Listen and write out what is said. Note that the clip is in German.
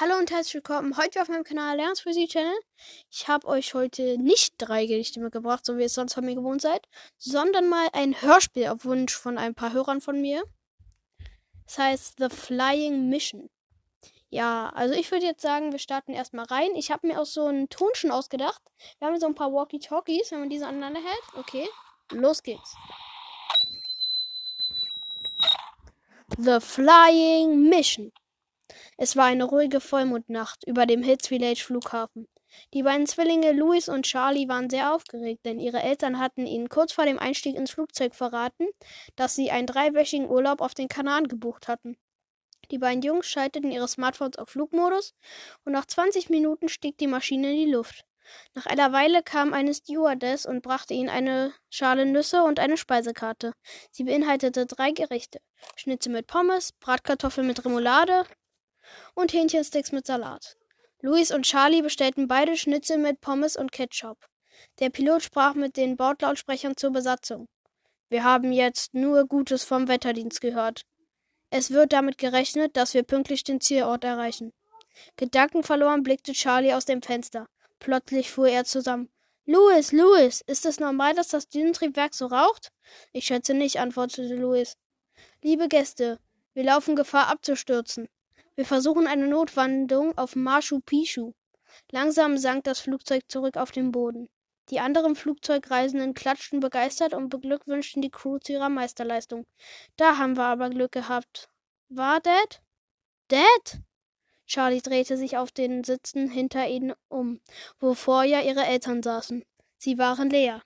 Hallo und herzlich willkommen heute auf meinem Kanal Lern's Physik Channel. Ich habe euch heute nicht drei Gedichte mitgebracht, so wie es sonst von mir gewohnt seid, sondern mal ein Hörspiel auf Wunsch von ein paar Hörern von mir. Es heißt The Flying Mission. Ja, also ich würde jetzt sagen, wir starten erstmal rein. Ich habe mir auch so einen Ton schon ausgedacht. Wir haben so ein paar Walkie-Talkies, wenn man diese aneinander hält. Okay, los geht's. The Flying Mission. Es war eine ruhige Vollmondnacht über dem Hills Village Flughafen. Die beiden Zwillinge Louis und Charlie waren sehr aufgeregt, denn ihre Eltern hatten ihnen kurz vor dem Einstieg ins Flugzeug verraten, dass sie einen dreiwöchigen Urlaub auf den Kanaren gebucht hatten. Die beiden Jungs schalteten ihre Smartphones auf Flugmodus und nach 20 Minuten stieg die Maschine in die Luft. Nach einer Weile kam eine Stewardess und brachte ihnen eine Schale Nüsse und eine Speisekarte. Sie beinhaltete drei Gerichte: Schnitzel mit Pommes, Bratkartoffeln mit Remoulade und Hähnchensticks mit Salat. Louis und Charlie bestellten beide Schnitzel mit Pommes und Ketchup. Der Pilot sprach mit den Bordlautsprechern zur Besatzung. Wir haben jetzt nur Gutes vom Wetterdienst gehört. Es wird damit gerechnet, dass wir pünktlich den Zielort erreichen. Gedankenverloren blickte Charlie aus dem Fenster. Plötzlich fuhr er zusammen. Louis, Louis, ist es normal, dass das Düsentriebwerk so raucht? Ich schätze nicht, antwortete Louis. Liebe Gäste, wir laufen Gefahr abzustürzen. Wir versuchen eine Notwandung auf Machu Picchu. Langsam sank das Flugzeug zurück auf den Boden. Die anderen Flugzeugreisenden klatschten begeistert und beglückwünschten die Crew zu ihrer Meisterleistung. Da haben wir aber Glück gehabt. War Dad? Dad? Charlie drehte sich auf den Sitzen hinter ihnen um, wo vorher ihre Eltern saßen. Sie waren leer.